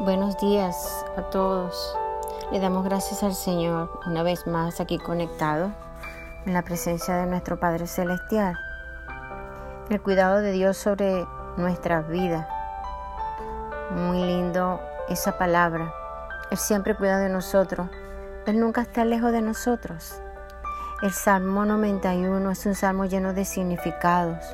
Buenos días a todos. Le damos gracias al Señor una vez más aquí conectado en la presencia de nuestro Padre Celestial. El cuidado de Dios sobre nuestras vidas. Muy lindo esa palabra. Él siempre cuida de nosotros. Él nunca está lejos de nosotros. El Salmo 91 es un salmo lleno de significados.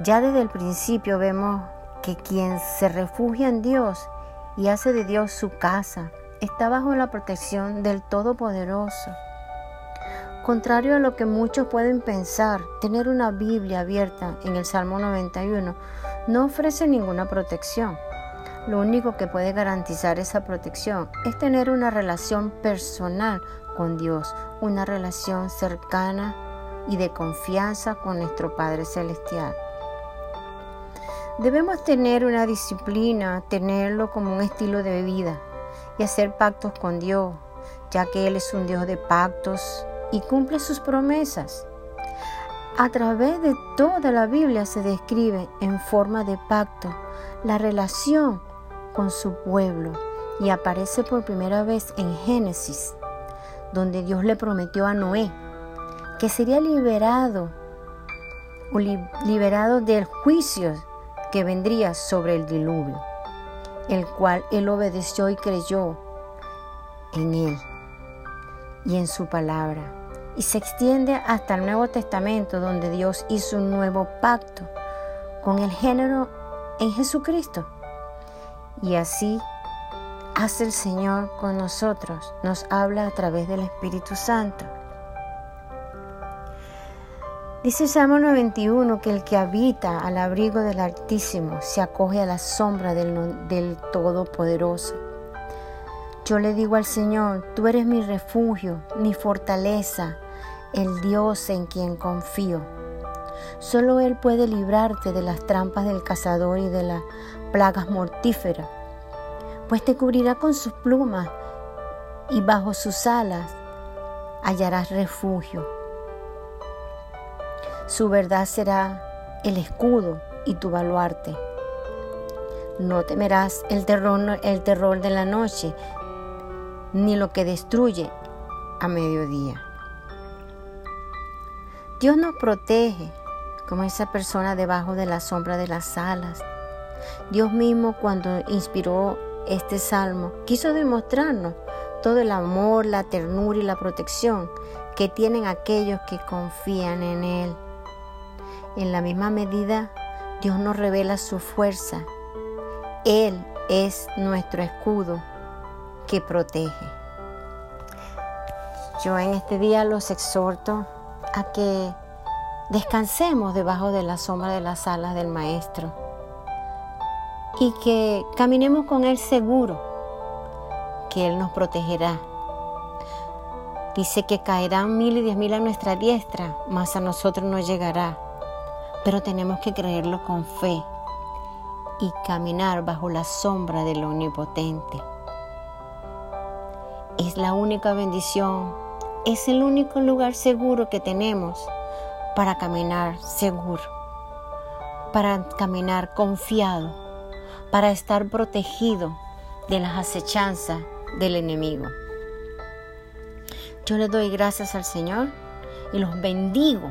Ya desde el principio vemos que quien se refugia en Dios y hace de Dios su casa, está bajo la protección del Todopoderoso. Contrario a lo que muchos pueden pensar, tener una Biblia abierta en el Salmo 91 no ofrece ninguna protección. Lo único que puede garantizar esa protección es tener una relación personal con Dios, una relación cercana y de confianza con nuestro Padre Celestial. Debemos tener una disciplina, tenerlo como un estilo de vida y hacer pactos con Dios, ya que Él es un Dios de pactos y cumple sus promesas. A través de toda la Biblia se describe en forma de pacto la relación con su pueblo y aparece por primera vez en Génesis, donde Dios le prometió a Noé que sería liberado o liberado del juicio que vendría sobre el diluvio, el cual él obedeció y creyó en él y en su palabra. Y se extiende hasta el Nuevo Testamento, donde Dios hizo un nuevo pacto con el género en Jesucristo. Y así hace el Señor con nosotros, nos habla a través del Espíritu Santo. Dice Salmo 91 que el que habita al abrigo del Altísimo se acoge a la sombra del, del, Todopoderoso. Yo le digo al Señor, tú eres mi refugio, mi fortaleza, el Dios en quien confío. Solo Él puede librarte de las trampas del cazador y de las plagas mortíferas, pues te cubrirá con sus plumas y bajo sus alas hallarás refugio. Su verdad será el escudo y tu baluarte. No temerás el terror, el terror de la noche, ni lo que destruye a mediodía. Dios nos protege como esa persona debajo de la sombra de las alas. Dios mismo cuando inspiró este salmo quiso demostrarnos todo el amor, la ternura y la protección que tienen aquellos que confían en Él. En la misma medida, Dios nos revela su fuerza. Él es nuestro escudo que protege. Yo en este día los exhorto a que descansemos debajo de la sombra de las alas del Maestro y que caminemos con Él seguro, que Él nos protegerá. Dice que caerán mil y diez mil a nuestra diestra, mas a nosotros no llegará pero tenemos que creerlo con fe y caminar bajo la sombra del Omnipotente. Es la única bendición, es el único lugar seguro que tenemos para caminar seguro, para caminar confiado, para estar protegido de las acechanzas del enemigo. Yo le doy gracias al Señor y los bendigo